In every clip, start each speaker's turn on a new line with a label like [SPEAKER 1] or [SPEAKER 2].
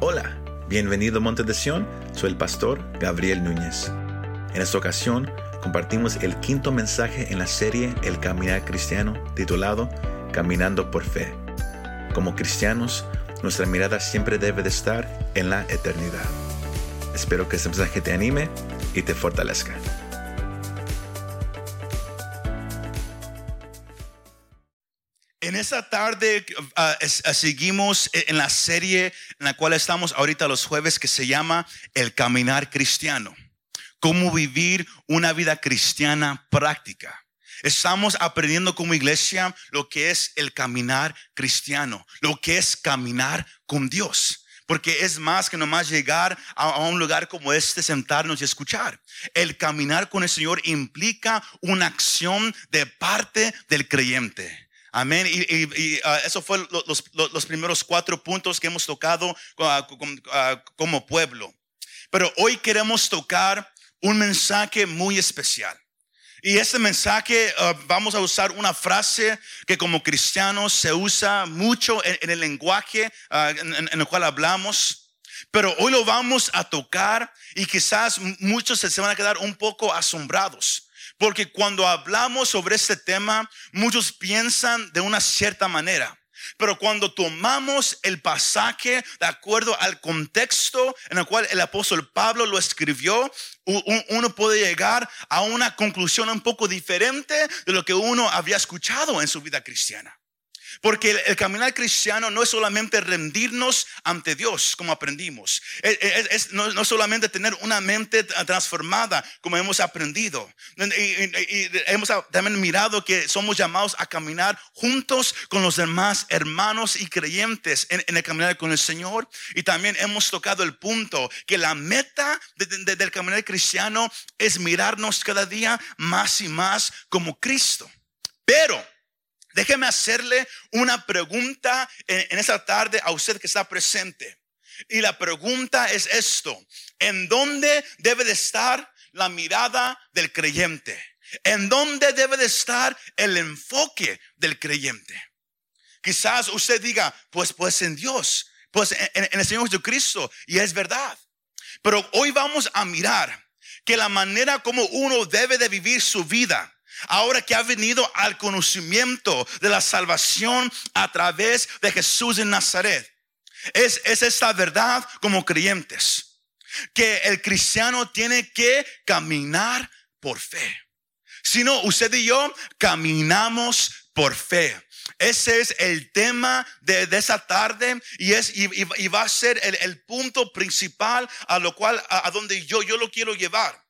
[SPEAKER 1] Hola, bienvenido a Monte de Sion, soy el pastor Gabriel Núñez. En esta ocasión compartimos el quinto mensaje en la serie El Caminar Cristiano, titulado Caminando por Fe. Como cristianos, nuestra mirada siempre debe de estar en la eternidad. Espero que este mensaje te anime y te fortalezca.
[SPEAKER 2] Esta tarde ah, ah, seguimos en la serie en la cual estamos ahorita los jueves que se llama El Caminar Cristiano. Cómo vivir una vida cristiana práctica. Estamos aprendiendo como iglesia lo que es el caminar cristiano, lo que es caminar con Dios. Porque es más que nomás llegar a un lugar como este, sentarnos y escuchar. El caminar con el Señor implica una acción de parte del creyente. Amén. Y, y- y, ah, eso fue lo- los, los- primeros cuatro puntos que hemos tocado ah, ah, como pueblo. Pero hoy queremos tocar un mensaje muy especial. Y este mensaje vamos a usar una frase que como cristianos se usa mucho en, el lenguaje en, el cual hablamos. Pero hoy lo vamos a tocar y quizás muchos se van a quedar un poco asombrados. Porque cuando hablamos sobre este tema, muchos piensan de una cierta manera. Pero cuando tomamos el pasaje de acuerdo al contexto en el cual el apóstol Pablo lo escribió, uno puede llegar a una conclusión un poco diferente de lo que uno había escuchado en su vida cristiana. Porque el, el caminar cristiano no es solamente rendirnos ante Dios, como aprendimos. Es, es- es- no, no solamente tener una mente tra- transformada, como hemos aprendido. Y, y- y hemos también mirado que somos llamados a caminar juntos con los demás hermanos y creyentes en, en el caminar con el Señor. Y también hemos tocado el punto que la meta de- de- del caminar cristiano es mirarnos cada día más y más como Cristo. Pero Déjeme hacerle una pregunta en, en esta tarde a usted que está presente. Y la pregunta es esto. ¿En dónde debe de estar la mirada del creyente? ¿En dónde debe de estar el enfoque del creyente? Quizás usted diga, pues, pues en Dios, pues en, en- el Señor Jesucristo. Y es verdad. Pero hoy vamos a mirar que la manera como uno debe de vivir su vida, ahora que ha venido al conocimiento de la salvación a través de Jesús de Nazaret, es, es esta verdad como creyentes, que el cristiano tiene que caminar por fe. Si no, usted y yo caminamos por fe. Ese es el tema de, de esa tarde y, es, y va a ser el, el punto principal a lo cual, a, a donde yo, yo lo quiero llevar.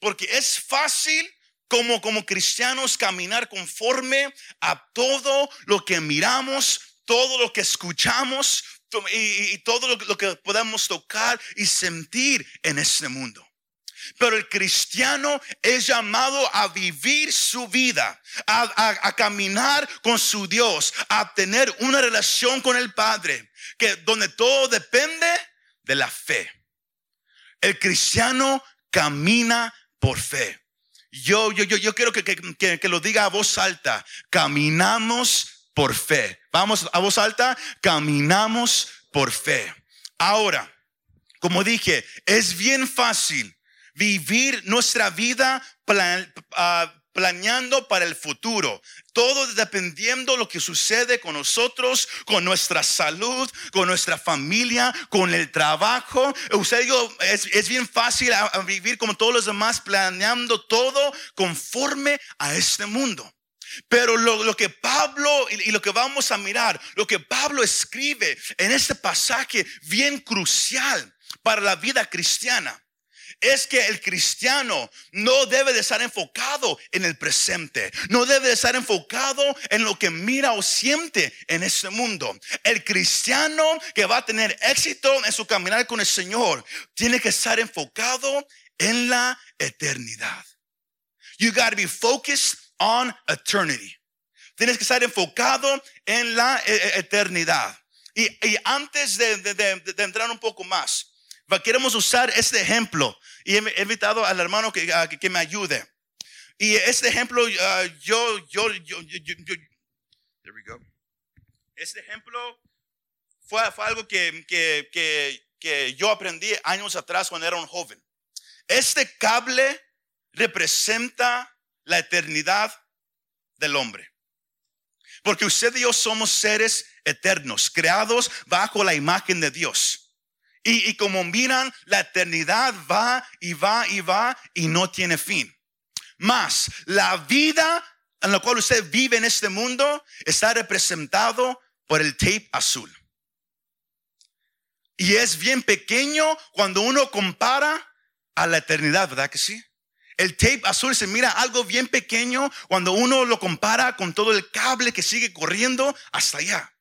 [SPEAKER 2] Porque es fácil como, como cristianos caminar conforme a todo lo que miramos, todo lo que escuchamos y, todo lo, lo que podemos tocar y sentir en este mundo. Pero el cristiano es llamado a vivir su vida, a, a- a caminar con su Dios, a tener una relación con el Padre, que donde todo depende de la fe. El cristiano camina por fe. Yo, yo, yo, yo quiero que, que, que- lo diga a voz alta. Caminamos por fe. Vamos a voz alta. Caminamos por fe. Ahora, como dije, es bien fácil vivir nuestra vida plan- ah, planeando para el futuro. Todo dependiendo lo que sucede con nosotros, con nuestra salud, con nuestra familia, con el trabajo. Usted yo, es, bien fácil vivir como todos los demás, planeando todo conforme a este mundo. Pero lo, lo que Pablo y lo que vamos a mirar, lo que Pablo escribe en este pasaje bien crucial para la vida cristiana, es que el cristiano no debe de estar enfocado en el presente, no debe de estar enfocado en lo que mira o siente en este mundo. El cristiano que va a tener éxito en su caminar con el Señor tiene que estar enfocado en la eternidad. You got to be focused on eternity. Tienes que estar enfocado en la eh, eh, eternidad. Y, y antes de, de- de- de entrar un poco más, queremos usar este ejemplo. Y he invitado al hermano que, a que, me ayude. Y este ejemplo, yo, yo, yo, yo- yo- there we go. Este ejemplo fue, fue algo que, que, que, que yo aprendí años atrás cuando era un joven. Este cable representa la eternidad del hombre. Porque usted y yo somos seres eternos, creados bajo la imagen de Dios. Y, como miran, la eternidad va y va y va y no tiene fin. Más, la vida en la cual usted vive en este mundo está representado por el tape azul. Y es bien pequeño cuando uno compara a la eternidad, ¿verdad que sí? El tape azul se mira algo bien pequeño cuando uno lo compara con todo el cable que sigue corriendo hasta allá.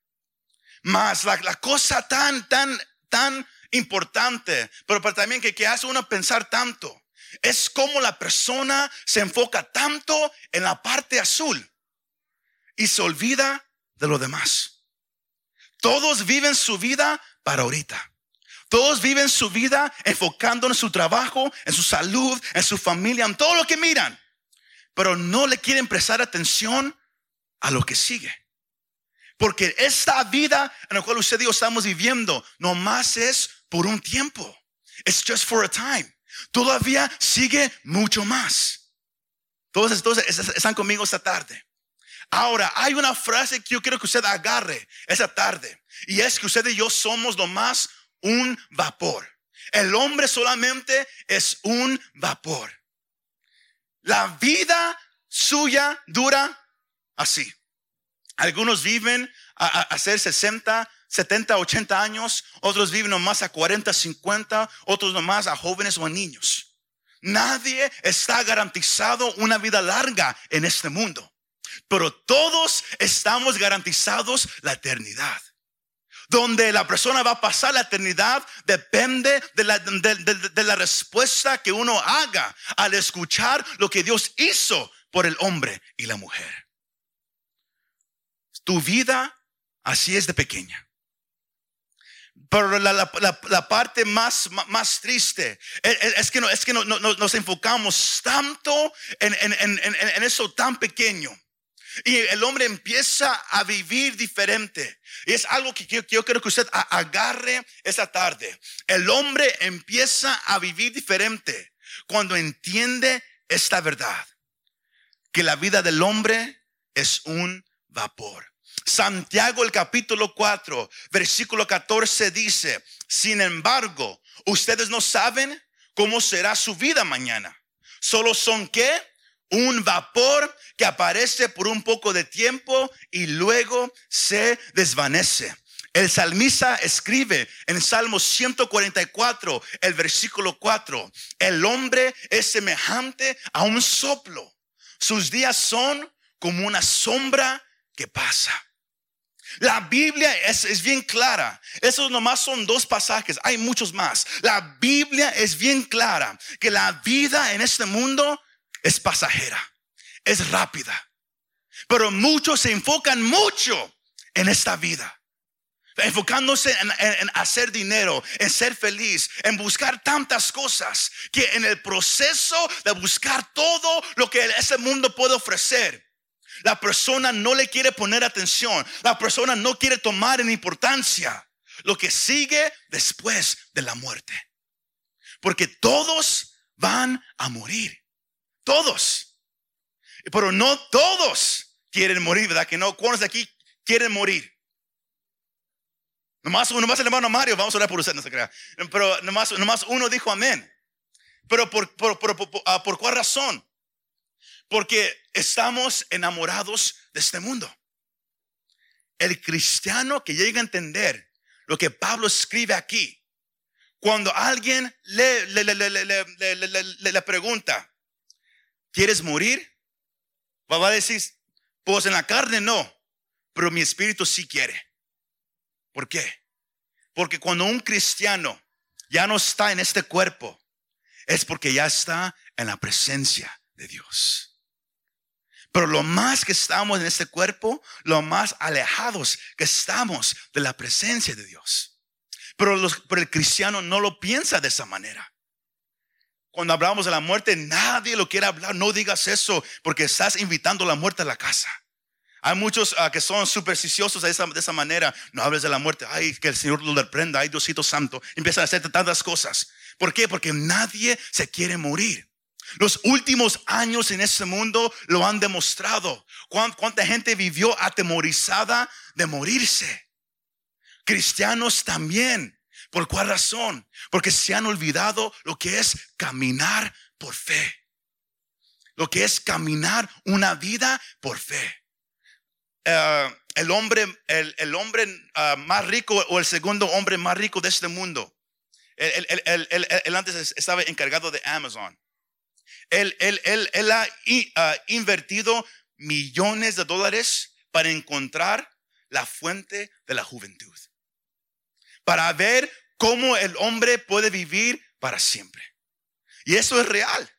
[SPEAKER 2] Más la, cosa tan, tan, tan importante, pero, también que, hace uno pensar tanto, es como la persona se enfoca tanto en la parte azul y se olvida de lo demás. Todos viven su vida para ahorita. Todos viven su vida enfocando en su trabajo, en su salud, en su familia, en todo lo que miran. Pero no le quieren prestar atención a lo que sigue. Porque esta vida en la cual usted y yo estamos viviendo nomás es por un tiempo. It's just for a time. Todavía sigue mucho más. Todos, están conmigo esta tarde. Ahora, hay una frase que yo quiero que usted agarre esta tarde. Y es que usted y yo somos nomás un vapor. El hombre solamente es un vapor. La vida suya dura así. Algunos viven a, hacer 60, 70, 80 años, otros viven nomás a 40, 50, otros nomás a jóvenes o a niños. Nadie está garantizado una vida larga en este mundo, pero todos estamos garantizados la eternidad donde la persona va a pasar la eternidad depende de la, de, la, respuesta que uno haga al escuchar lo que Dios hizo por el hombre y la mujer. Tu vida así es de pequeña. Pero la, la, parte más, más triste es, que, no, es que no, nos enfocamos tanto en, en, en, en eso tan pequeño y el hombre empieza a vivir diferente. Y es algo que yo, quiero que usted agarre esa tarde. El hombre empieza a vivir diferente cuando entiende esta verdad. Que la vida del hombre es un vapor. Santiago el capítulo 4, versículo 14 dice, sin embargo, ustedes no saben cómo será su vida mañana. Solo son qué? un vapor que aparece por un poco de tiempo y luego se desvanece. El salmista escribe en Salmo 144, el versículo 4, el hombre es semejante a un soplo. Sus días son como una sombra que pasa. La Biblia es, es, bien clara. Esos nomás son dos pasajes. Hay muchos más. La Biblia es bien clara que la vida en este mundo es pasajera, es rápida. Pero muchos se enfocan mucho en esta vida. Enfocándose en, hacer dinero, en ser feliz, en buscar tantas cosas que en el proceso de buscar todo lo que ese mundo puede ofrecer, la persona no le quiere poner atención, la persona no quiere tomar en importancia lo que sigue después de la muerte. Porque todos van a morir. Todos. Pero no todos quieren morir, ¿verdad? Que no, ¿cuántos de aquí quieren morir? Nomás, nomás el hermano Mario, vamos a orar por usted, no se crea. Pero nomás, nomás uno dijo amén. Pero por, por, por, ah, por, cuál razón? Porque estamos enamorados de este mundo. El cristiano que llega a entender lo que Pablo escribe aquí, cuando alguien le, le, le, le, pregunta, ¿Quieres morir? Va a decir, pues en la carne no, pero mi espíritu sí quiere. ¿Por qué? Porque cuando un cristiano ya no está en este cuerpo, es porque ya está en la presencia de Dios. Pero lo más que estamos en este cuerpo, lo más alejados que estamos de la presencia de Dios. Pero, los, el cristiano no lo piensa de esa manera. Cuando hablamos de la muerte, nadie lo quiere hablar. No digas eso porque estás invitando la muerte a la casa. Hay muchos ah, que son supersticiosos de esa, de esa, manera. No hables de la muerte. Ay, que el Señor lo reprenda. Ay, Diosito Santo. Empiezan a hacer tantas cosas. ¿Por qué? Porque nadie se quiere morir. Los últimos años en este mundo lo han demostrado. ¿Cuánta gente vivió atemorizada de morirse? Cristianos también. ¿Por cuál razón? Porque se han olvidado lo que es caminar por fe. Lo que es caminar una vida por fe. Eh, el hombre, el, hombre ah, más rico o el segundo hombre más rico de este mundo. Él, antes estaba encargado de Amazon. Él, él ha ah, invertido millones de dólares para encontrar la fuente de la juventud. Para ver cómo el hombre puede vivir para siempre. Y eso es real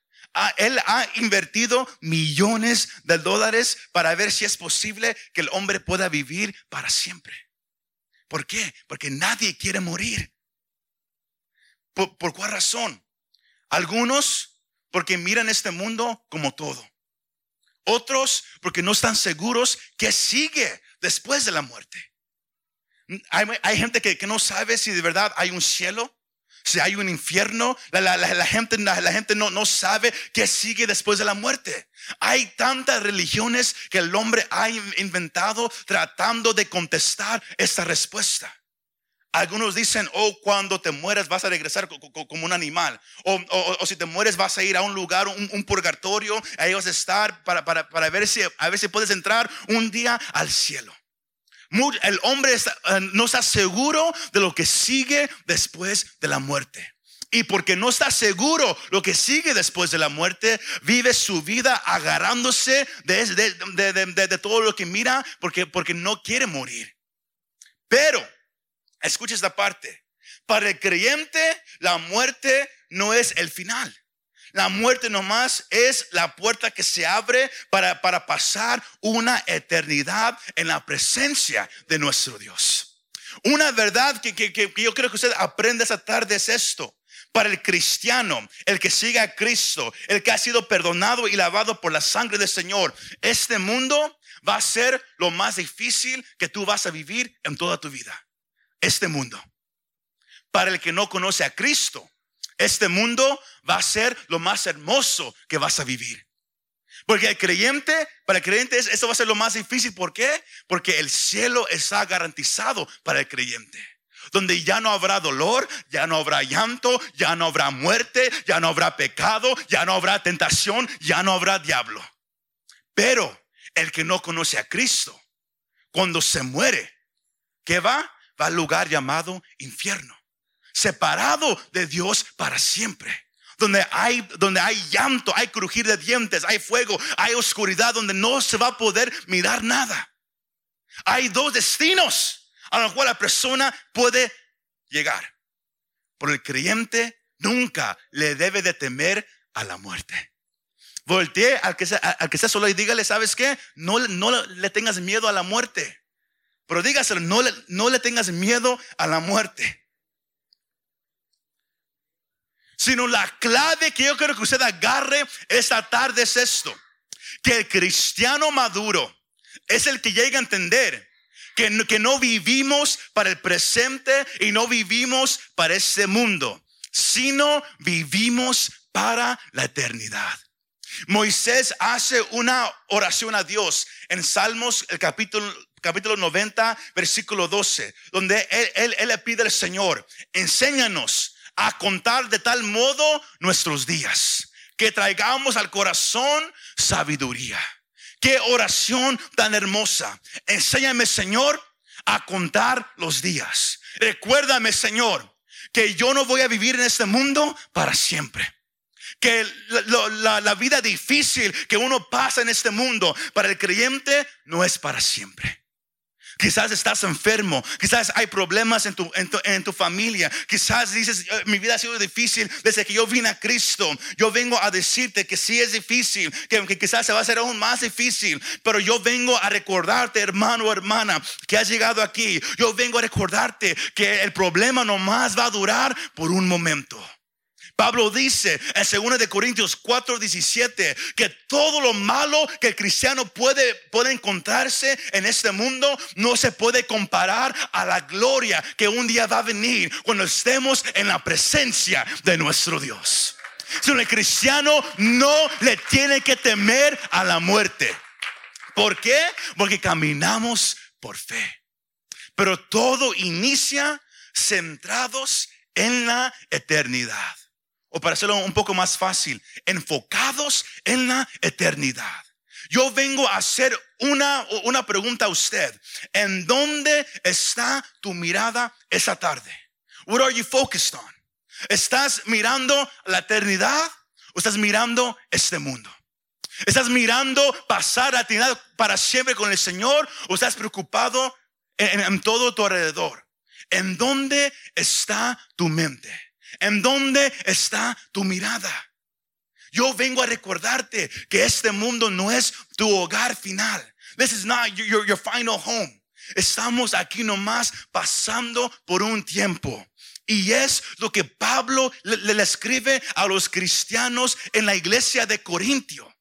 [SPEAKER 2] él ha invertido millones de dólares para ver si es posible que el hombre pueda vivir para siempre. ¿Por qué? Porque nadie quiere morir. ¿Por, cuál razón? Algunos porque miran este mundo como todo. Otros porque no están seguros que sigue después de la muerte. Hay, gente que no sabe si de verdad hay un cielo si hay un infierno, la, gente, la, gente no, no sabe qué sigue después de la muerte. Hay tantas religiones que el hombre ha inventado tratando de contestar esta respuesta. Algunos dicen, oh, cuando te mueres vas a regresar como un animal. O, si te mueres vas a ir a un lugar, un, purgatorio, ahí vas a estar para, para, para ver, si, a ver si puedes entrar un día al cielo. El hombre eh, no está seguro de lo que sigue después de la muerte. Y porque no está seguro lo que sigue después de la muerte, vive su vida agarrándose de, todo lo que mira porque, porque no quiere morir. Pero, escucha esta parte, para el creyente la muerte no es el final. La muerte nomás es la puerta que se abre para, para pasar una eternidad en la presencia de nuestro Dios. Una verdad que, que, que yo creo que usted aprende esa tarde es esto. Para el cristiano, el que sigue a Cristo, el que ha sido perdonado y lavado por la sangre del Señor, este mundo va a ser lo más difícil que tú vas a vivir en toda tu vida. Este mundo. Para el que no conoce a Cristo, este mundo va a ser lo más hermoso que vas a vivir. Porque el creyente, para el creyente eso va a ser lo más difícil. ¿Por qué? Porque el cielo está garantizado para el creyente. Donde ya no habrá dolor, ya no habrá llanto, ya no habrá muerte, ya no habrá pecado, ya no habrá tentación, ya no habrá diablo. Pero el que no conoce a Cristo, cuando se muere, ¿qué va? Va al lugar llamado infierno separado de Dios para siempre. Donde hay, donde hay llanto, hay crujir de dientes, hay fuego, hay oscuridad, donde no se va a poder mirar nada. Hay dos destinos a los cuales la persona puede llegar. Por el creyente nunca le debe de temer a la muerte. Voltee al que, sea, al que está solo y dígale, ¿sabes qué? No, no le tengas miedo a la muerte. Pero dígaselo, no no le tengas miedo a la muerte sino la clave que yo quiero que usted agarre esta tarde es esto, que el cristiano maduro es el que llega a entender que no, que no vivimos para el presente y no vivimos para este mundo, sino vivimos para la eternidad. Moisés hace una oración a Dios en Salmos, el capítulo, capítulo 90, versículo 12, donde él, le pide al Señor, enséñanos a contar de tal modo nuestros días, que traigamos al corazón sabiduría. Qué oración tan hermosa. Enséñame, Señor, a contar los días. Recuérdame, Señor, que yo no voy a vivir en este mundo para siempre. Que la vida difícil que uno pasa en este mundo para el creyente no es para siempre. Quizás estás enfermo, quizás hay problemas en tu, en tu, familia, quizás dices, eh, mi vida ha sido difícil desde que yo vine a Cristo. Yo vengo a decirte que sí es difícil, que, que quizás se va a hacer aún más difícil, pero yo vengo a recordarte, hermano o hermana, que has llegado aquí. Yo vengo a recordarte que el problema no más va a durar por un momento. Pablo dice en 2 de Corintios 4, 17 que todo lo malo que el cristiano puede, puede encontrarse en este mundo no se puede comparar a la gloria que un día va a venir cuando estemos en la presencia de nuestro Dios. Si el cristiano no le tiene que temer a la muerte. ¿Por qué? Porque caminamos por fe. Pero todo inicia centrados en la eternidad. O para hacerlo un poco más fácil, enfocados en la eternidad. Yo vengo a hacer una, una pregunta a usted. ¿En dónde está tu mirada esa tarde? What are you focused on? ¿Estás mirando la eternidad o estás mirando este mundo? ¿Estás mirando pasar la eternidad para siempre con el Señor o estás preocupado en, en todo tu alrededor? ¿En dónde está tu mente? ¿En dónde está tu mirada? Yo vengo a recordarte que este mundo no es tu hogar final. This is not your, your, final home. Estamos aquí nomás pasando por un tiempo. Y es lo que Pablo le, le, escribe a los cristianos en la iglesia de Corintio.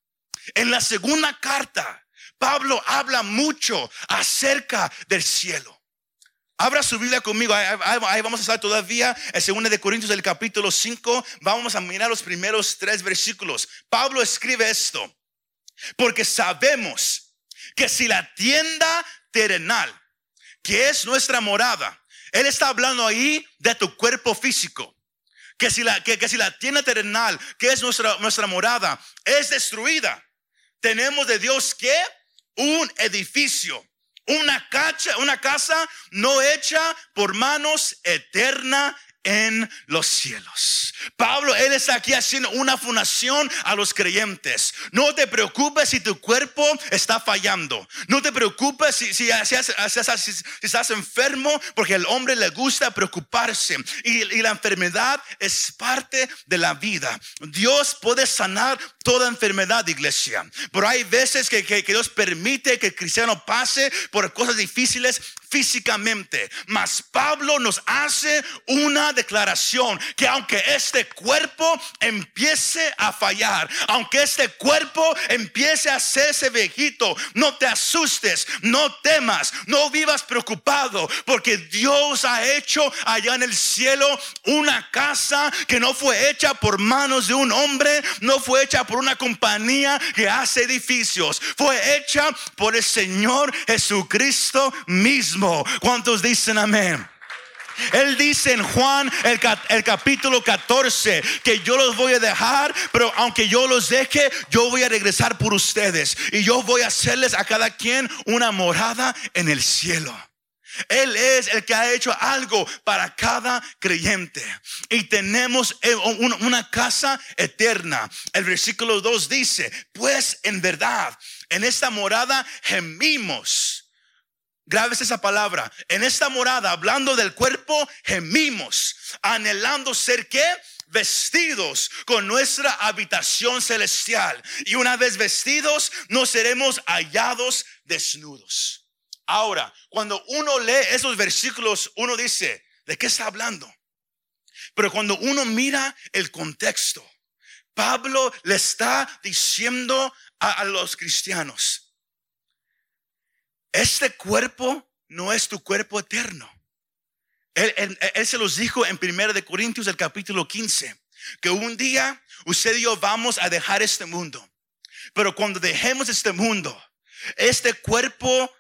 [SPEAKER 2] En la segunda carta, Pablo habla mucho acerca del cielo. Abra su Biblia conmigo. Ahí, vamos a estar todavía en 2 de Corintios del capítulo 5. Vamos a mirar los primeros tres versículos. Pablo escribe esto. Porque sabemos que si la tienda terrenal, que es nuestra morada, él está hablando ahí de tu cuerpo físico. Que si la, que, si la tienda terrenal, que es nuestra, nuestra morada, es destruida, tenemos de Dios que un edificio una, cacha, una casa no hecha por manos eterna en los cielos. Pablo, él está aquí haciendo una fundación a los creyentes. No te preocupes si tu cuerpo está fallando. No te preocupes si, si, estás enfermo, porque al hombre le gusta preocuparse. Y, la enfermedad es parte de la vida. Dios puede sanar toda enfermedad, iglesia. Pero hay veces que, que Dios permite que el cristiano pase por cosas difíciles físicamente. Mas Pablo nos hace una declaración que aunque este cuerpo empiece a fallar, aunque este cuerpo empiece a hacerse viejito, no te asustes, no temas, no vivas preocupado, porque Dios ha hecho allá en el cielo una casa que no fue hecha por manos de un hombre, no fue hecha por una compañía que hace edificios, fue hecha por el Señor Jesucristo mismo. ¿Cuántos dicen amén? Él dice en Juan el, el, capítulo 14 que yo los voy a dejar, pero aunque yo los deje, yo voy a regresar por ustedes y yo voy a hacerles a cada quien una morada en el cielo. Él es el que ha hecho algo para cada creyente. Y tenemos eh, una casa eterna. El versículo 2 dice, pues en verdad, en esta morada gemimos Grabes esa palabra. En esta morada, hablando del cuerpo, gemimos, anhelando ser que vestidos con nuestra habitación celestial. Y una vez vestidos, no seremos hallados desnudos. Ahora, cuando uno lee esos versículos, uno dice, ¿de qué está hablando? Pero cuando uno mira el contexto, Pablo le está diciendo a los cristianos, este cuerpo no es tu cuerpo eterno. Él, se los dijo en 1 de Corintios, el capítulo 15, que un día usted y yo vamos a dejar este mundo. Pero cuando dejemos este mundo, este cuerpo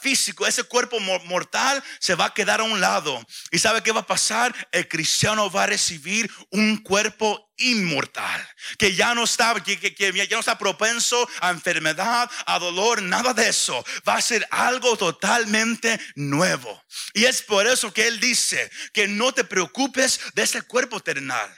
[SPEAKER 2] físico, ese cuerpo mortal se va a quedar a un lado. ¿Y sabe qué va a pasar? El cristiano va a recibir un cuerpo inmortal, que ya no está, que, que, ya no está propenso a enfermedad, a dolor, nada de eso. Va a ser algo totalmente nuevo. Y es por eso que él dice que no te preocupes de ese cuerpo terrenal.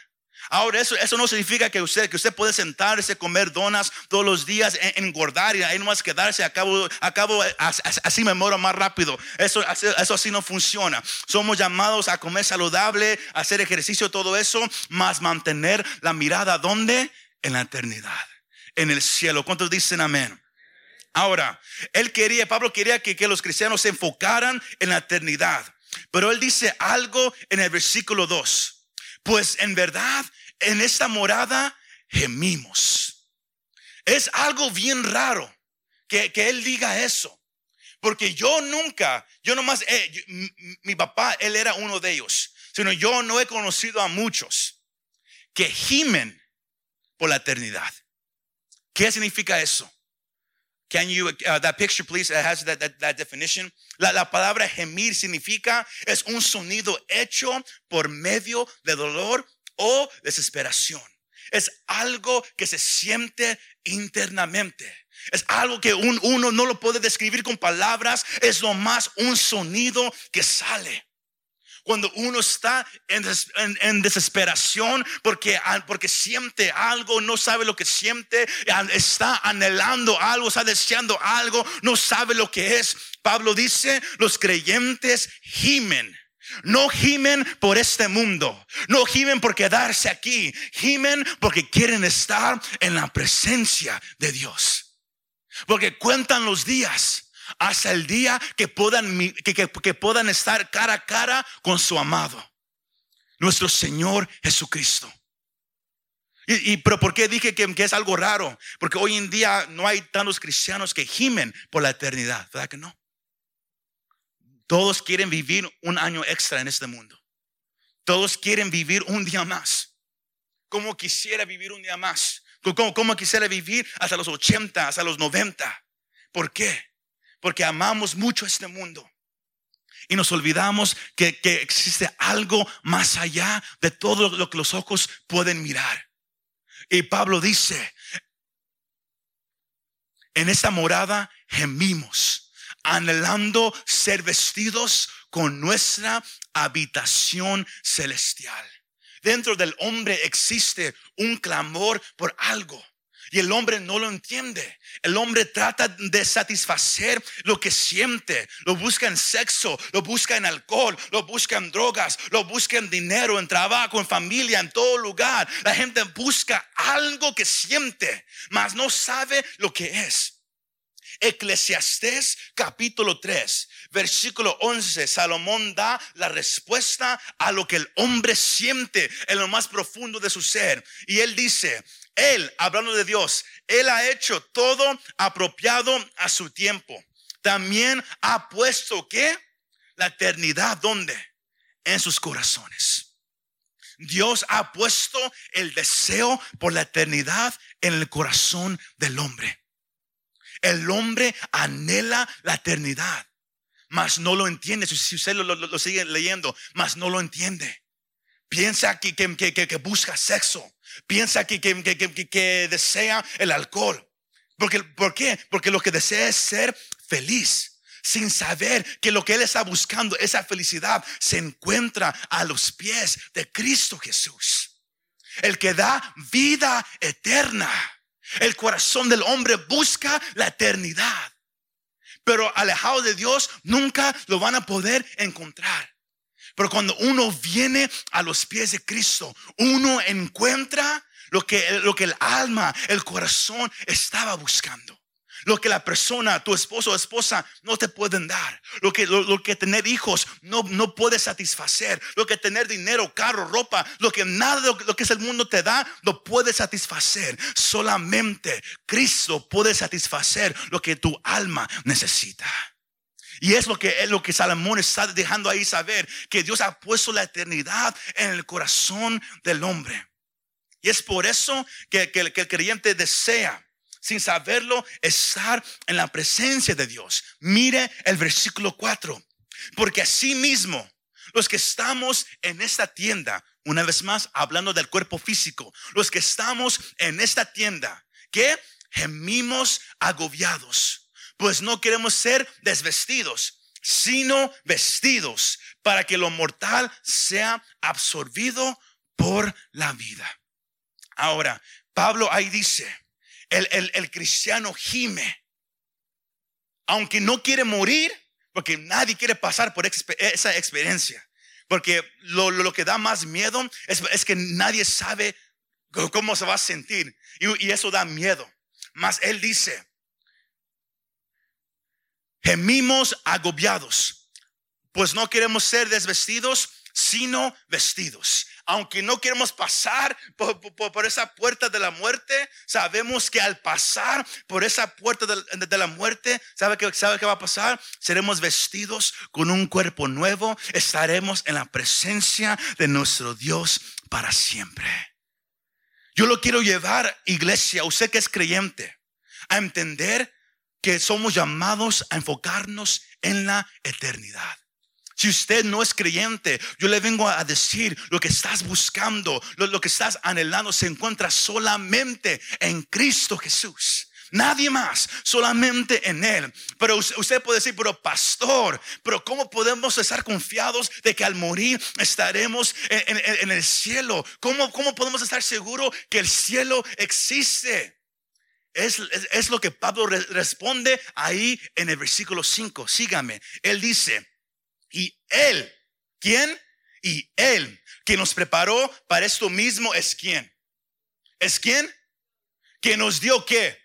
[SPEAKER 2] Ahora, eso, eso no significa que usted, que usted puede sentarse, comer donas todos los días, engordar y ahí nomás quedarse. Acabo, acabo así me muero más rápido. Eso, eso así no funciona. Somos llamados a comer saludable, hacer ejercicio, todo eso, más mantener la mirada ¿dónde? En la eternidad, en el cielo. ¿Cuántos dicen amén? Ahora, él quería, Pablo quería que, que los cristianos se enfocaran en la eternidad. Pero él dice algo en el versículo 2 Pues en verdad, en esta morada gemimos. Es algo bien raro que, él diga eso. Porque yo nunca, yo nomás, eh, mi, papá, él era uno de ellos. Sino yo no he conocido a muchos que gimen por la eternidad. ¿Qué significa eso? Can you, uh, that picture please, has that, that, definition. La, la, palabra gemir significa, es un sonido hecho por medio de dolor o desesperación. Es algo que se siente internamente. Es algo que un, uno no lo puede describir con palabras. Es lo más un sonido que sale. Cuando uno está en, desesperación porque, porque siente algo, no sabe lo que siente, está anhelando algo, está deseando algo, no sabe lo que es. Pablo dice, los creyentes gimen. No gimen por este mundo. No gimen por quedarse aquí. Gimen porque quieren estar en la presencia de Dios. Porque cuentan los días hasta el día que puedan, que, puedan estar cara a cara con su amado, nuestro Señor Jesucristo. Y, pero ¿por qué dije que, que, es algo raro? Porque hoy en día no hay tantos cristianos que gimen por la eternidad, ¿verdad que no? Todos quieren vivir un año extra en este mundo. Todos quieren vivir un día más. Como quisiera vivir un día más. Como, quisiera vivir hasta los 80, hasta los 90. ¿Por qué? porque amamos mucho este mundo. Y nos olvidamos que, existe algo más allá de todo lo que los ojos pueden mirar. Y Pablo dice, en esta morada gemimos, anhelando ser vestidos con nuestra habitación celestial. Dentro del hombre existe un clamor por algo. Y el hombre no lo entiende. El hombre trata de satisfacer lo que siente. Lo busca en sexo, lo busca en alcohol, lo busca en drogas, lo busca en dinero, en trabajo, en familia, en todo lugar. La gente busca algo que siente, mas no sabe lo que es. Eclesiastés capítulo 3, versículo 11, Salomón da la respuesta a lo que el hombre siente en lo más profundo de su ser. Y él dice, él, hablando de Dios, Él ha hecho todo apropiado a su tiempo. También ha puesto que la eternidad, ¿dónde? En sus corazones. Dios ha puesto el deseo por la eternidad en el corazón del hombre. El hombre anhela la eternidad, mas no lo entiende. Si usted lo, sigue leyendo, mas no lo entiende. Piensa que, busca sexo Piensa que, que, desea el alcohol. Porque, ¿Por qué? Porque lo que desea es ser feliz sin saber que lo que él está buscando, esa felicidad, se encuentra a los pies de Cristo Jesús. El que da vida eterna. El corazón del hombre busca la eternidad. Pero alejado de Dios nunca lo van a poder encontrar. Pero cuando uno viene a los pies de Cristo, uno encuentra lo que, lo que el alma, el corazón estaba buscando. Lo que la persona, tu esposo o esposa no te pueden dar. Lo que, lo, que tener hijos no, no puede satisfacer. Lo que tener dinero, carro, ropa, lo que nada lo, lo que es el mundo te da, no puede satisfacer. Solamente Cristo puede satisfacer lo que tu alma necesita. Y es lo que, es lo que Salomón está dejando ahí saber, que Dios ha puesto la eternidad en el corazón del hombre. Y es por eso que, que, el creyente desea, sin saberlo, estar en la presencia de Dios. Mire el versículo 4. Porque así mismo, los que estamos en esta tienda, una vez más hablando del cuerpo físico, los que estamos en esta tienda, que gemimos agobiados pues no queremos ser desvestidos, sino vestidos para que lo mortal sea absorbido por la vida. Ahora, Pablo ahí dice, el, cristiano gime, aunque no quiere morir, porque nadie quiere pasar por esa experiencia. Porque lo, que da más miedo es, es, que nadie sabe cómo se va a sentir. Y, y eso da miedo. Mas él dice, gemimos agobiados, pues no queremos ser desvestidos, sino vestidos. Aunque no queremos pasar por, esa puerta de la muerte, sabemos que al pasar por esa puerta de, la muerte, ¿sabe qué, ¿sabe qué va a pasar? Seremos vestidos con un cuerpo nuevo, estaremos en la presencia de nuestro Dios para siempre. Yo lo quiero llevar, iglesia, usted que es creyente, a entender que somos llamados a enfocarnos en la eternidad. Si usted no es creyente, yo le vengo a decir lo que estás buscando, lo, que estás anhelando, se encuentra solamente en Cristo Jesús. Nadie más, solamente en Él. Pero usted puede decir, pero pastor, pero ¿cómo podemos estar confiados de que al morir estaremos en, el cielo? ¿Cómo, ¿Cómo podemos estar seguros que el cielo existe? Es, es, lo que Pablo responde ahí en el versículo 5. Sígame. Él dice, y Él, ¿quién? Y Él, que nos preparó para esto mismo, es quién. ¿Es quién? Que nos dio qué?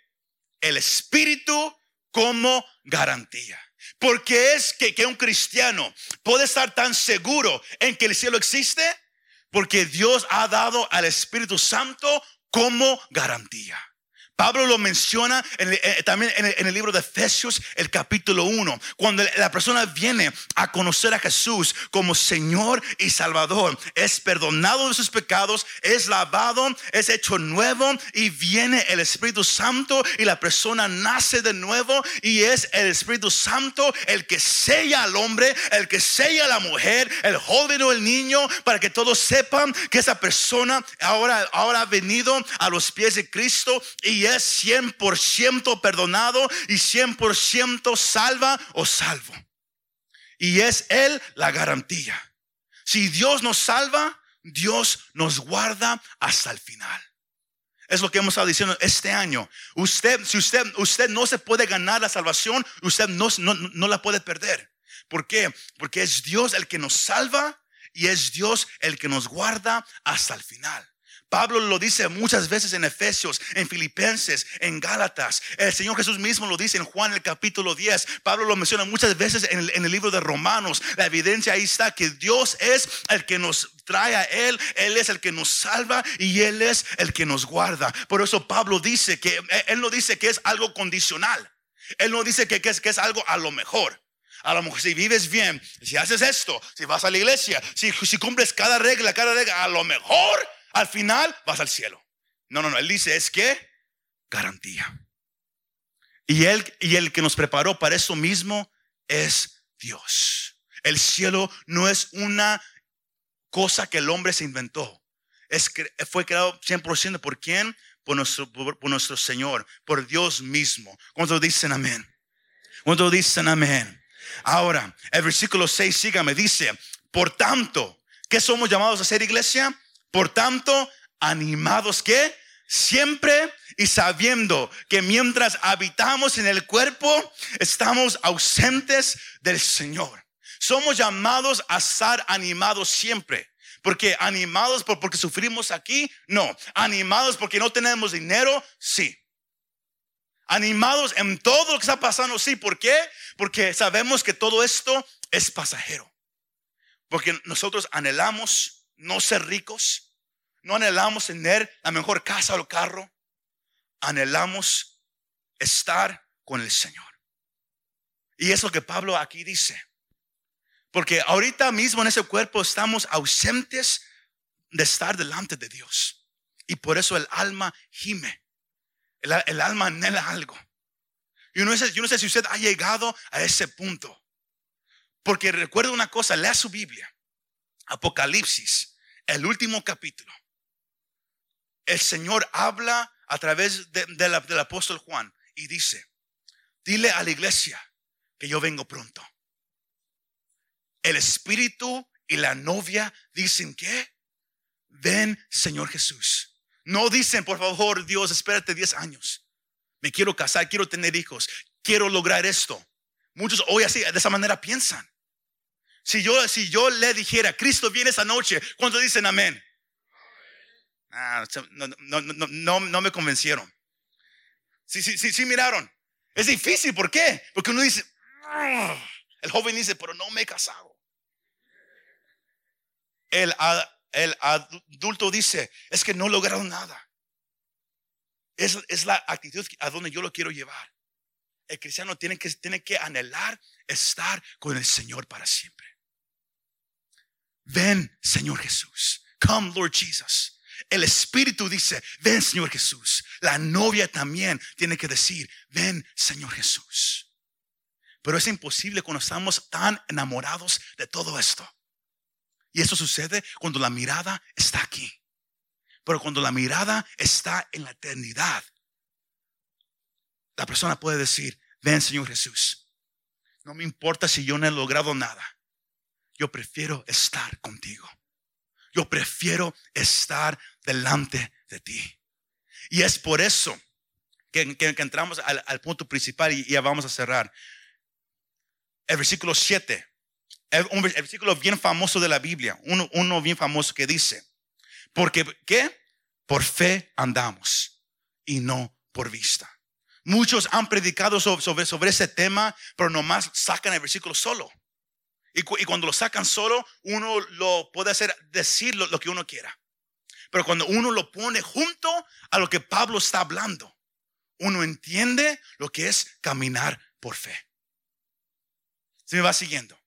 [SPEAKER 2] El Espíritu como garantía. Porque es que, que un cristiano puede estar tan seguro en que el cielo existe, porque Dios ha dado al Espíritu Santo como garantía. Pablo lo menciona eh, también en el, libro de Efesios, el capítulo 1, cuando la persona viene a conocer a Jesús como Señor y Salvador, es perdonado de sus pecados, es lavado, es hecho nuevo y viene el Espíritu Santo y la persona nace de nuevo y es el Espíritu Santo el que sella al hombre, el que sella a la mujer, el joven o el niño, para que todos sepan que esa persona ahora, ahora ha venido a los pies de Cristo y es 100% perdonado y 100% salva o salvo. Y es Él la garantía. Si Dios nos salva, Dios nos guarda hasta el final. Es lo que hemos estado diciendo este año. Usted, si usted, usted no se puede ganar la salvación, usted no, no, no la puede perder. ¿Por qué? Porque es Dios el que nos salva y es Dios el que nos guarda hasta el final. Pablo lo dice muchas veces en Efesios, en Filipenses, en Gálatas. El Señor Jesús mismo lo dice en Juan el capítulo 10. Pablo lo menciona muchas veces en el, libro de Romanos. La evidencia ahí está que Dios es el que nos trae a Él, Él es el que nos salva y Él es el que nos guarda. Por eso Pablo dice que Él no dice que es algo condicional. Él no dice que, es, que es algo a lo mejor. A lo mejor si vives bien, si haces esto, si vas a la iglesia, si, si cumples cada regla, cada regla, a lo mejor al final vas al cielo. No, no, no. Él dice, es que garantía. Y él y el que nos preparó para eso mismo es Dios. El cielo no es una cosa que el hombre se inventó. Es que fue creado 100% por quién? Por nuestro, por, nuestro Señor, por Dios mismo. ¿Cuántos dicen amén? ¿Cuántos dicen amén? Ahora, el versículo 6, sígame, dice, por tanto, ¿qué somos llamados a ser iglesia? Por tanto, animados que siempre y sabiendo que mientras habitamos en el cuerpo, estamos ausentes del Señor. Somos llamados a estar animados siempre. Porque animados por, porque sufrimos aquí, no. Animados porque no tenemos dinero, sí. Animados en todo lo que está pasando, sí. ¿Por qué? Porque sabemos que todo esto es pasajero. Porque nosotros anhelamos no ser ricos, no anhelamos tener la mejor casa o carro. Anhelamos estar con el Señor. Y es lo que Pablo aquí dice. Porque ahorita mismo en ese cuerpo estamos ausentes de estar delante de Dios. Y por eso el alma gime. El, alma anhela algo. Y no sé, yo no sé si usted ha llegado a ese punto. Porque recuerda una cosa, lea su Biblia. Apocalipsis, el último capítulo el Señor habla a través del apóstol Juan y dice, dile a la iglesia que yo vengo pronto. El Espíritu y la novia dicen que, ven Señor Jesús. No dicen, por favor, Dios, espérate 10 años. Me quiero casar, quiero tener hijos, quiero lograr esto. Muchos hoy así, de esa manera piensan. Si yo, si yo le dijera, Cristo viene esa noche, cuando dicen amén? Ah, no, no, no, no, me convencieron. Sí, sí, sí, sí, miraron. Es difícil, ¿por qué? Porque uno dice, el joven dice, pero no me he casado. El, el adulto dice, es que no he logrado nada. Es, es la actitud a donde yo lo quiero llevar. El cristiano tiene que, tiene que anhelar estar con el Señor para siempre. Ven, Señor Jesús. Come, Lord Jesus. El Espíritu dice, ven, Señor Jesús. La novia también tiene que decir, ven, Señor Jesús. Pero es imposible cuando estamos tan enamorados de todo esto. Y eso sucede cuando la mirada está aquí. Pero cuando la mirada está en la eternidad, la persona puede decir, ven Señor Jesús, no me importa si yo no he logrado nada, yo prefiero estar contigo. Yo prefiero estar delante de ti. Y es por eso que, entramos al, punto principal y, ya vamos a cerrar. El versículo 7, un versículo bien famoso de la Biblia, uno, uno bien famoso que dice, porque, ¿qué? Por fe andamos y no por vista. Muchos han predicado sobre, sobre, ese tema, pero nomás sacan el versículo solo. Y, cuando lo sacan solo, uno lo puede hacer decir lo, que uno quiera. Pero cuando uno lo pone junto a lo que Pablo está hablando, uno entiende lo que es caminar por fe. Se me va siguiendo.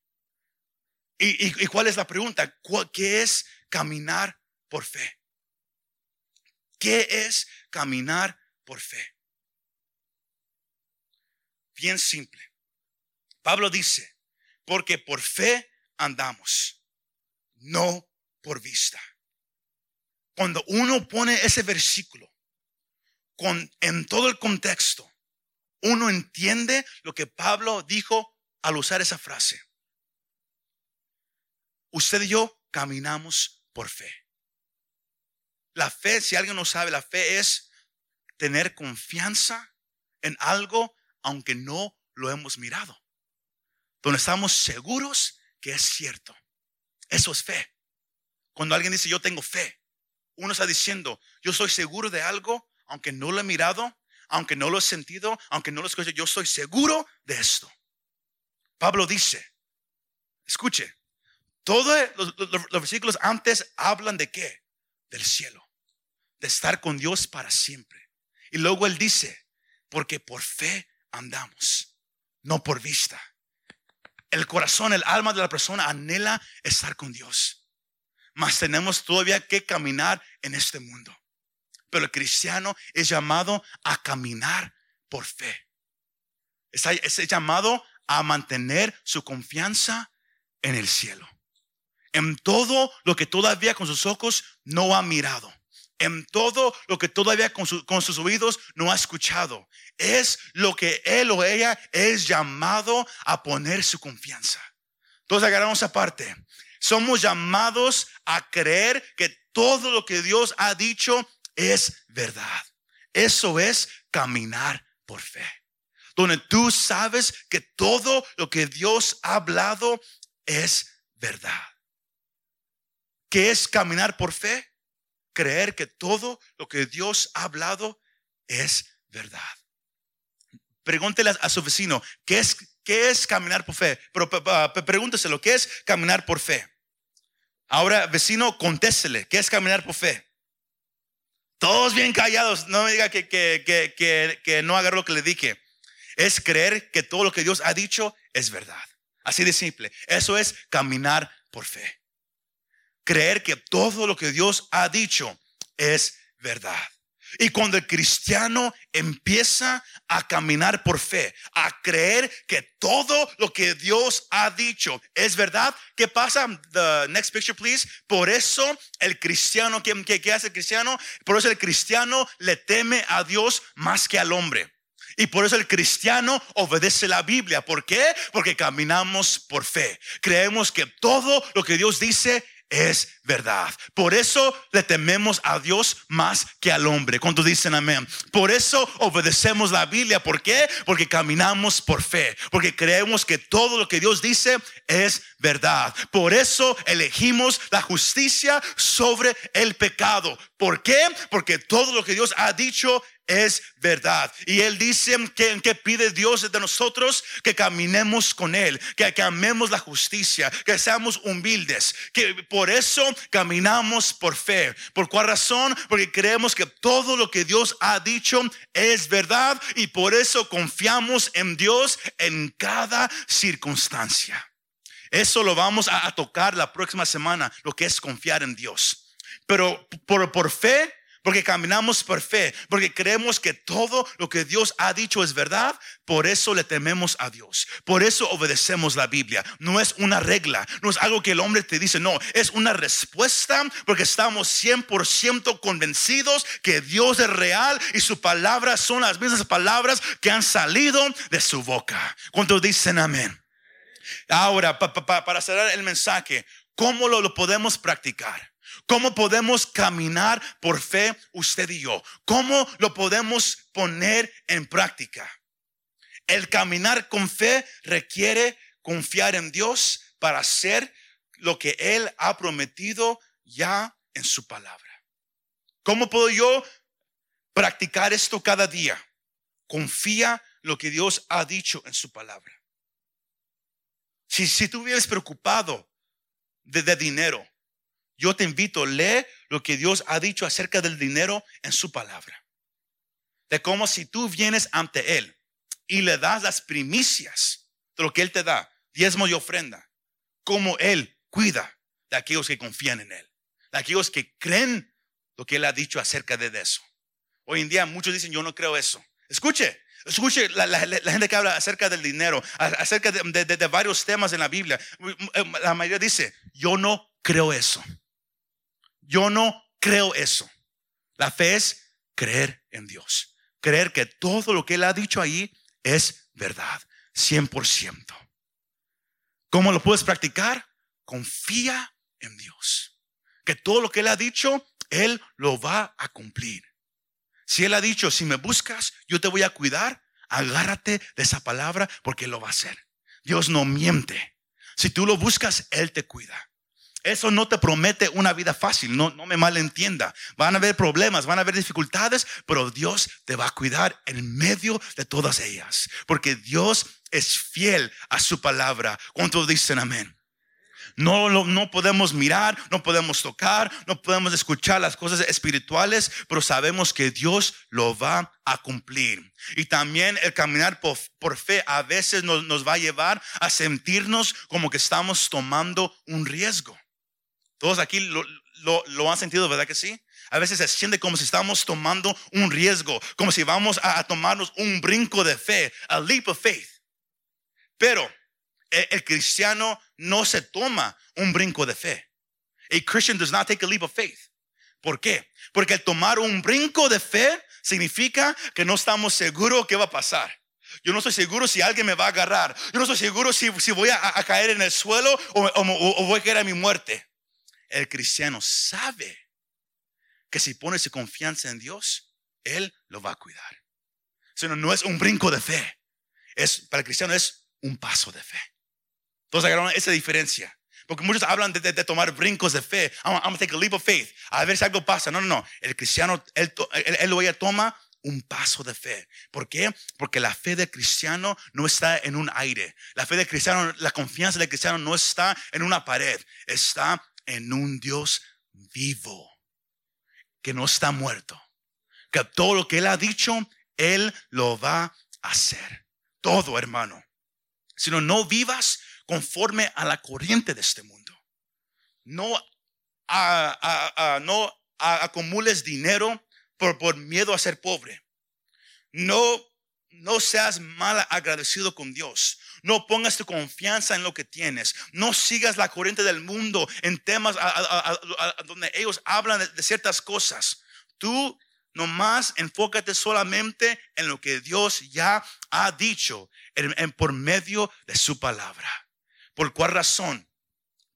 [SPEAKER 2] ¿Y, y cuál es la pregunta? ¿Qué es caminar por fe? ¿Qué es caminar por fe? Bien simple. Pablo dice, porque por fe andamos, no por vista. Cuando uno pone ese versículo con, en todo el contexto, uno entiende lo que Pablo dijo al usar esa frase. Usted y yo caminamos por fe. La fe, si alguien no sabe, la fe es tener confianza en algo aunque no lo hemos mirado. Donde estamos seguros que es cierto. Eso es fe. Cuando alguien dice yo tengo fe, uno está diciendo yo soy seguro de algo aunque no lo he mirado, aunque no lo he sentido, aunque no lo he escuchado, yo soy seguro de esto. Pablo dice, escuche, todos los, los versículos antes hablan de qué? Del cielo de estar con Dios para siempre. Y luego Él dice, porque por fe andamos, no por vista. El corazón, el alma de la persona anhela estar con Dios. Mas tenemos todavía que caminar en este mundo. Pero el cristiano es llamado a caminar por fe. Es llamado a mantener su confianza en el cielo. En todo lo que todavía con sus ojos no ha mirado en todo lo que todavía con, sus oídos no ha escuchado. Es lo que él o ella es llamado a poner su confianza. Entonces agarramos aparte. Somos llamados a creer que todo lo que Dios ha dicho es verdad. Eso es caminar por fe. Donde tú sabes que todo lo que Dios ha hablado es verdad. ¿Qué es caminar por fe? Creer que todo lo que Dios ha hablado es verdad. Pregúntele a su vecino, ¿qué es, qué es caminar por fe? Pero pregúnteselo, ¿qué es caminar por fe? Ahora, vecino, contéstele, ¿qué es caminar por fe? Todos bien callados, no me diga que, que, que, que no haga lo que le dije. Es creer que todo lo que Dios ha dicho es verdad. Así de simple. Eso es caminar por fe creer que todo lo que Dios ha dicho es verdad. Y cuando el cristiano empieza a caminar por fe, a creer que todo lo que Dios ha dicho es verdad, ¿qué pasa? The next picture, please. Por eso el cristiano, ¿qué, qué hace el cristiano? Por eso el cristiano le teme a Dios más que al hombre. Y por eso el cristiano obedece la Biblia. ¿Por qué? Porque caminamos por fe. Creemos que todo lo que Dios dice es verdad. Por eso le tememos a Dios más que al hombre. Cuando dicen amén. Por eso obedecemos la Biblia. ¿Por qué? Porque caminamos por fe. Porque creemos que todo lo que Dios dice es verdad. Por eso elegimos la justicia sobre el pecado. ¿Por qué? Porque todo lo que Dios ha dicho es verdad. Y Él dice que, pide Dios de nosotros que caminemos con Él, que, amemos la justicia, que seamos humildes, que por eso caminamos por fe. ¿Por cuál razón? Porque creemos que todo lo que Dios ha dicho es verdad y por eso confiamos en Dios en cada circunstancia. Eso lo vamos a, tocar la próxima semana, lo que es confiar en Dios. Pero por, por fe porque caminamos por fe, porque creemos que todo lo que Dios ha dicho es verdad, por eso le tememos a Dios, por eso obedecemos la Biblia. No es una regla, no es algo que el hombre te dice, no, es una respuesta porque estamos 100% convencidos que Dios es real y su palabra son las mismas palabras que han salido de su boca. ¿Cuántos dicen amén? Ahora, para cerrar el mensaje, ¿cómo lo podemos practicar? ¿Cómo podemos caminar por fe usted y yo? ¿Cómo lo podemos poner en práctica? El caminar con fe requiere confiar en Dios para hacer lo que Él ha prometido ya en su palabra. ¿Cómo puedo yo practicar esto cada día? Confía lo que Dios ha dicho en su palabra. Si, si tú vives preocupado de dinero, yo te invito, lee lo que Dios ha dicho acerca del dinero en su palabra. De cómo si tú vienes ante Él y le das las primicias de lo que Él te da, diezmo y ofrenda, como Él cuida de aquellos que confían en Él, de aquellos que creen lo que Él ha dicho acerca de eso. Hoy en día muchos dicen, yo no creo eso. Escuche, Escuche la, gente que habla acerca del dinero, acerca de, de, varios temas en la Biblia. La mayoría dice, yo no creo eso. Yo no creo eso. La fe es creer en Dios. Creer que todo lo que Él ha dicho ahí es verdad. 100%. ¿Cómo lo puedes practicar? Confía en Dios. Que todo lo que Él ha dicho, Él lo va a cumplir. Si Él ha dicho, si me buscas, yo te voy a cuidar, agárrate de esa palabra porque lo va a hacer. Dios no miente. Si tú lo buscas, Él te cuida. Eso no te promete una vida fácil, no, no me malentienda. Van a haber problemas, van a haber dificultades, pero Dios te va a cuidar en medio de todas ellas. Porque Dios es fiel a su palabra. ¿Cuántos dicen amén? No, no, podemos mirar, no podemos tocar, no podemos escuchar las cosas espirituales, pero sabemos que Dios lo va a cumplir. Y también el caminar por, por fe a veces nos, nos va a llevar a sentirnos como que estamos tomando un riesgo. Todos aquí lo, han sentido, ¿verdad que sí? A veces se siente como si estamos tomando un riesgo, como si vamos a, tomarnos un brinco de fe, a leap of faith. Pero el, el, cristiano no se toma un brinco de fe. A Christian does not take a leap of faith. ¿Por qué? Porque el tomar un brinco de fe significa que no estamos seguros qué va a pasar. Yo no estoy seguro si alguien me va a agarrar. Yo no estoy seguro si, si voy a, caer en el suelo o voy a caer a mi muerte. El cristiano sabe que si pone su confianza en Dios, Él lo va a cuidar. Sino no es un brinco de fe. Es, para el cristiano es un paso de fe. Entonces agarraron esa diferencia. Porque muchos hablan de, tomar brincos de fe. I'm, going to take a leap of faith. A ver si algo pasa. No, no, no. El cristiano, él, él, él toma un paso de fe. ¿Por qué? Porque la fe del cristiano no está en un aire. La fe del cristiano, la confianza del cristiano no está en una pared. Está en un Dios vivo, que no está muerto, que todo lo que Él ha dicho, Él lo va a hacer. Todo, hermano. Si no, vivas conforme a la corriente de este mundo. No, no acumules dinero por, por miedo a ser pobre. No, no seas mal agradecido con Dios. No pongas tu confianza en lo que tienes. No sigas la corriente del mundo en temas donde ellos hablan de, ciertas cosas. Tú nomás enfócate solamente en lo que Dios ya ha dicho en, por medio de su palabra. ¿Por cuál razón?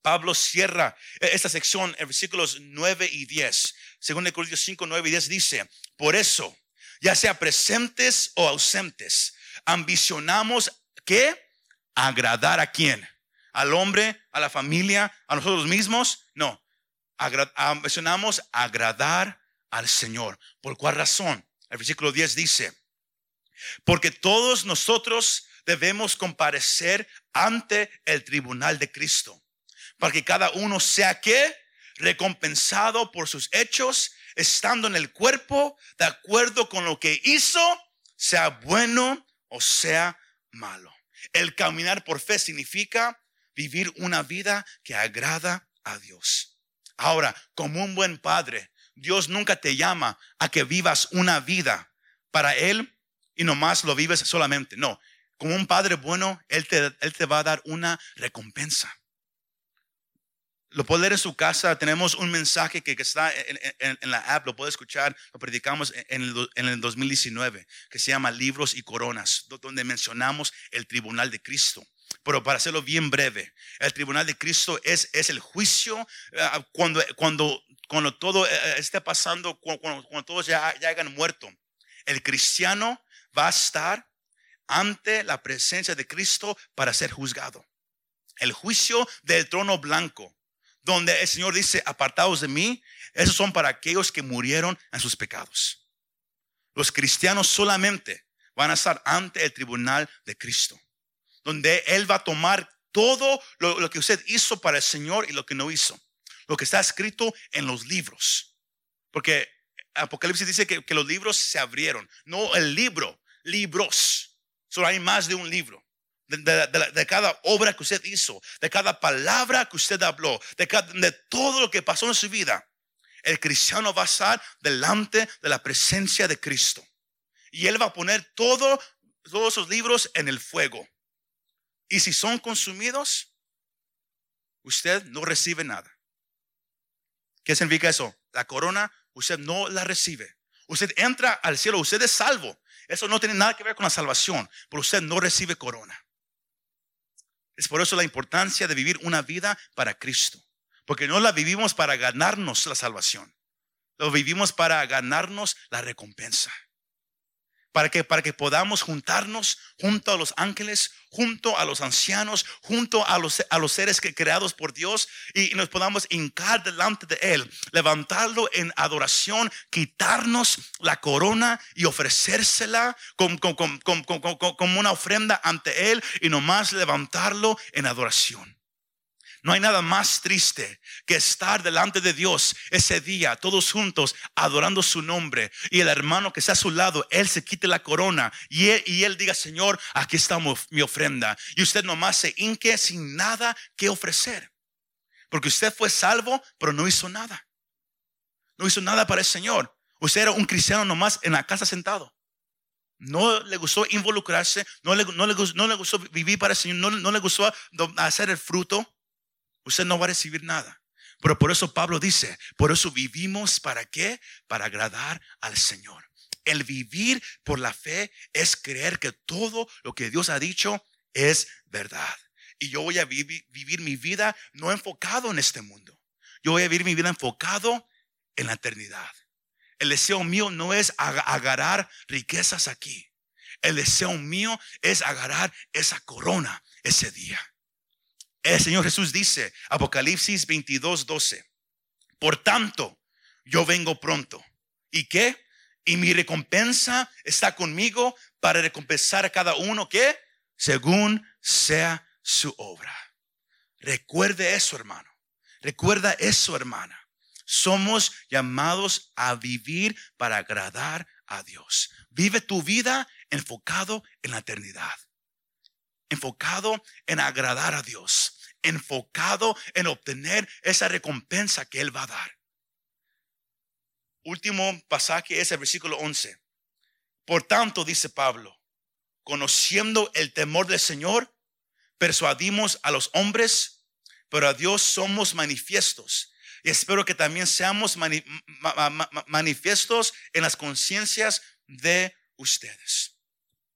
[SPEAKER 2] Pablo cierra esta sección en versículos 9 y 10. Según Corintios 5, 9 y 10 dice, por eso, ya sea presentes o ausentes, ambicionamos que agradar a quién? Al hombre, a la familia, a nosotros mismos. No, mencionamos agradar al Señor. ¿Por cuál razón? El versículo 10 dice, porque todos nosotros debemos comparecer ante el tribunal de Cristo para que cada uno sea que recompensado por sus hechos, estando en el cuerpo, de acuerdo con lo que hizo, sea bueno o sea malo. El caminar por fe significa vivir una vida que agrada a Dios. Ahora, como un buen padre, Dios nunca te llama a que vivas una vida para Él y nomás lo vives solamente. No, como un padre bueno, Él te, él te va a dar una recompensa. Lo puede leer en su casa. Tenemos un mensaje que, está en, la app, lo puede escuchar. Lo predicamos en el, en el 2019, que se llama Libros y Coronas, donde mencionamos el tribunal de Cristo. Pero para hacerlo bien breve, el tribunal de Cristo es, es el juicio eh, cuando, cuando, cuando todo eh, esté pasando, cuando, cuando todos ya, ya hayan muerto. El cristiano va a estar ante la presencia de Cristo para ser juzgado. El juicio del trono blanco donde el Señor dice, apartados de mí, esos son para aquellos que murieron en sus pecados. Los cristianos solamente van a estar ante el tribunal de Cristo, donde Él va a tomar todo lo, que usted hizo para el Señor y lo que no hizo, lo que está escrito en los libros. Porque Apocalipsis dice que, que los libros se abrieron, no el libro, libros. Solo hay más de un libro de, cada obra que usted hizo, de cada palabra que usted habló, de, de todo lo que pasó en su vida. El cristiano va a estar delante de la presencia de Cristo. Y Él va a poner todo, todos esos libros en el fuego. Y si son consumidos, usted no recibe nada. ¿Qué significa eso? La corona, usted no la recibe. Usted entra al cielo, usted es salvo. Eso no tiene nada que ver con la salvación, pero usted no recibe corona. Es por eso la importancia de vivir una vida para Cristo. Porque no la vivimos para ganarnos la salvación. Lo vivimos para ganarnos la recompensa para que, para que podamos juntarnos junto a los ángeles, junto a los ancianos, junto a los, a los seres creados por Dios y, nos podamos hincar delante de Él, levantarlo en adoración, quitarnos la corona y ofrecérsela como, como una ofrenda ante Él y nomás levantarlo en adoración. No hay nada más triste que estar delante de Dios ese día, todos juntos, adorando su nombre. Y el hermano que está a su lado, él se quite la corona y él, diga, Señor, aquí está mi ofrenda. Y usted nomás se hinque sin nada que ofrecer. Porque usted fue salvo, pero no hizo nada. No hizo nada para el Señor. Usted era un cristiano nomás en la casa sentado. No le gustó involucrarse, no le, no le, gustó vivir para el Señor, no, no le gustó hacer el fruto usted no va a recibir nada. Pero por eso Pablo dice, por eso vivimos para qué? Para agradar al Señor. El vivir por la fe es creer que todo lo que Dios ha dicho es verdad. Y yo voy a vivir, mi vida no enfocado en este mundo. Yo voy a vivir mi vida enfocado en la eternidad. El deseo mío no es agarrar riquezas aquí. El deseo mío es agarrar esa corona ese día. El Señor Jesús dice, Apocalipsis 22, 12, por tanto, yo vengo pronto. ¿Y qué? Y mi recompensa está conmigo para recompensar a cada uno que según sea su obra. Recuerde eso, hermano. Recuerda eso, hermana. Somos llamados a vivir para agradar a Dios. Vive tu vida enfocado en la eternidad enfocado en agradar a Dios, enfocado en obtener esa recompensa que Él va a dar. Último pasaje es el versículo 11. Por tanto, dice Pablo, conociendo el temor del Señor, persuadimos a los hombres, pero a Dios somos manifiestos. Y espero que también seamos manifiestos en las conciencias de ustedes.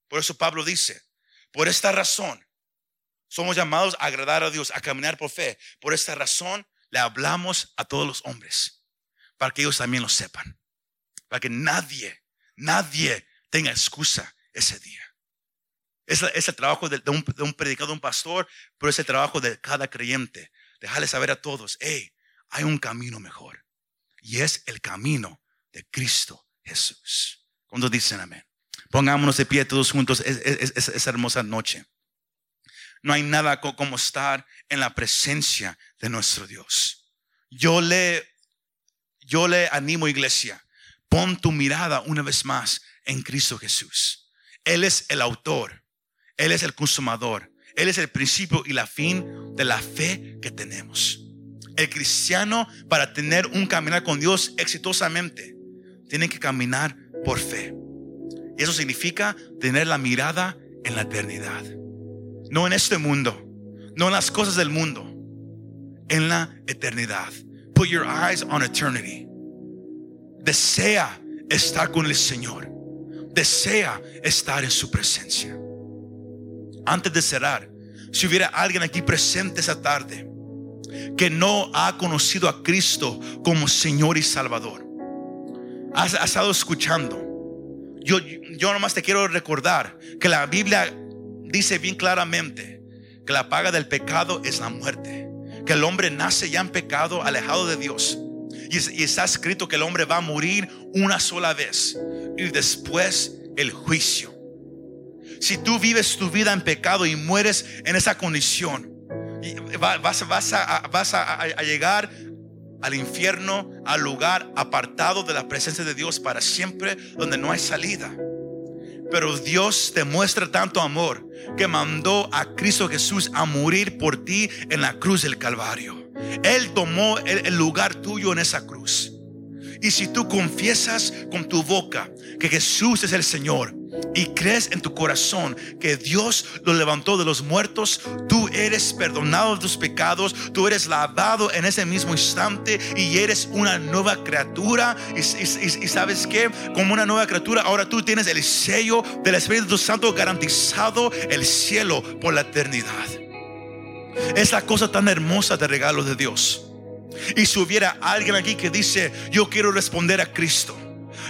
[SPEAKER 2] Por eso Pablo dice, por esta razón, somos llamados a agradar a Dios, a caminar por fe. Por esta razón, le hablamos a todos los hombres, para que ellos también lo sepan. Para que nadie, nadie tenga excusa ese día. Es, el trabajo de, un, de, un, un pastor, pero es el trabajo de cada creyente. Dejarle saber a todos, hey, hay un camino mejor. Y es el camino de Cristo Jesús. Cuando dicen amén? Pongámonos de pie todos juntos esa hermosa noche. no hay nada como estar en la presencia de nuestro Dios. Yo le, yo le animo, iglesia, pon tu mirada una vez más en Cristo Jesús. Él es el autor, Él es el consumador, Él es el principio y la fin de la fe que tenemos. El cristiano, para tener un caminar con Dios exitosamente, tiene que caminar por fe. Y eso significa tener la mirada en la eternidad. No en este mundo, no en las cosas del mundo, en la eternidad. Put your eyes on eternity. Desea estar con el Señor. Desea estar en su presencia. Antes de cerrar, si hubiera alguien aquí presente esa tarde que no ha conocido a Cristo como Señor y Salvador, has, estado escuchando. Yo, yo nomás te quiero recordar que la Biblia dice bien claramente que la paga del pecado es la muerte. Que el hombre nace ya en pecado, alejado de Dios. Y, está escrito que el hombre va a morir una sola vez y después el juicio. Si tú vives tu vida en pecado y mueres en esa condición, vas, vas, a, vas a, a llegar al infierno, al lugar apartado de la presencia de Dios para siempre, donde no hay salida. Pero Dios te muestra tanto amor que mandó a Cristo Jesús a morir por ti en la cruz del Calvario. Él tomó el, lugar tuyo en esa cruz. Y si tú confiesas con tu boca que Jesús es el Señor y crees en tu corazón que Dios lo levantó de los muertos, tú eres perdonado de tus pecados, tú eres lavado en ese mismo instante y eres una nueva criatura. Y, sabes que, como una nueva criatura, ahora tú tienes el sello del Espíritu Santo garantizado el cielo por la eternidad. Es la cosa tan hermosa de regalo de Dios. Y si hubiera alguien aquí que dice, yo quiero responder a Cristo,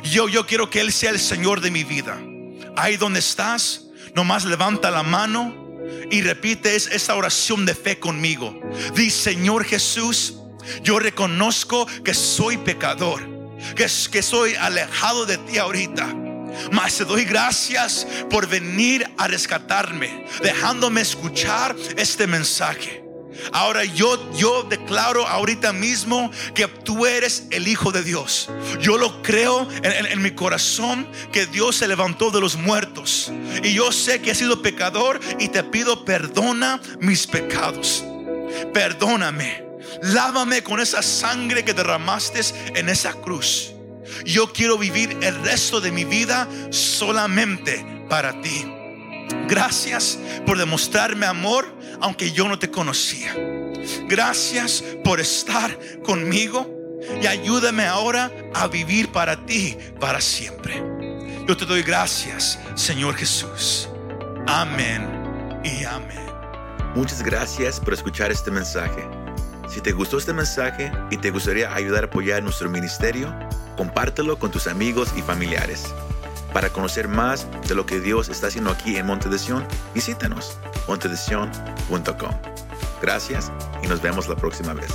[SPEAKER 2] yo, yo quiero que Él sea el Señor de mi vida. Ahí donde estás, nomás levanta la mano y repite esa oración de fe conmigo. Dice, Señor Jesús, yo reconozco que soy pecador, que, que soy alejado de ti ahorita. Mas te doy gracias por venir a rescatarme, dejándome escuchar este mensaje. Ahora yo, yo declaro ahorita mismo que tú eres el Hijo de Dios. Yo lo creo en, mi corazón que Dios se levantó de los muertos. Y yo sé que he sido pecador y te pido perdona mis pecados. Perdóname. Lávame con esa sangre que derramaste en esa cruz. Yo quiero vivir el resto de mi vida solamente para ti. Gracias por demostrarme amor aunque yo no te conocía. Gracias por estar conmigo y ayúdame ahora a vivir para ti para siempre. Yo te doy gracias, Señor Jesús. Amén y amén.
[SPEAKER 1] Muchas gracias por escuchar este mensaje. Si te gustó este mensaje y te gustaría ayudar a apoyar nuestro ministerio, compártelo con tus amigos y familiares. Para conocer más de lo que Dios está haciendo aquí en Monte de Sion, visítanos montedesion.com. Gracias y nos vemos la próxima vez.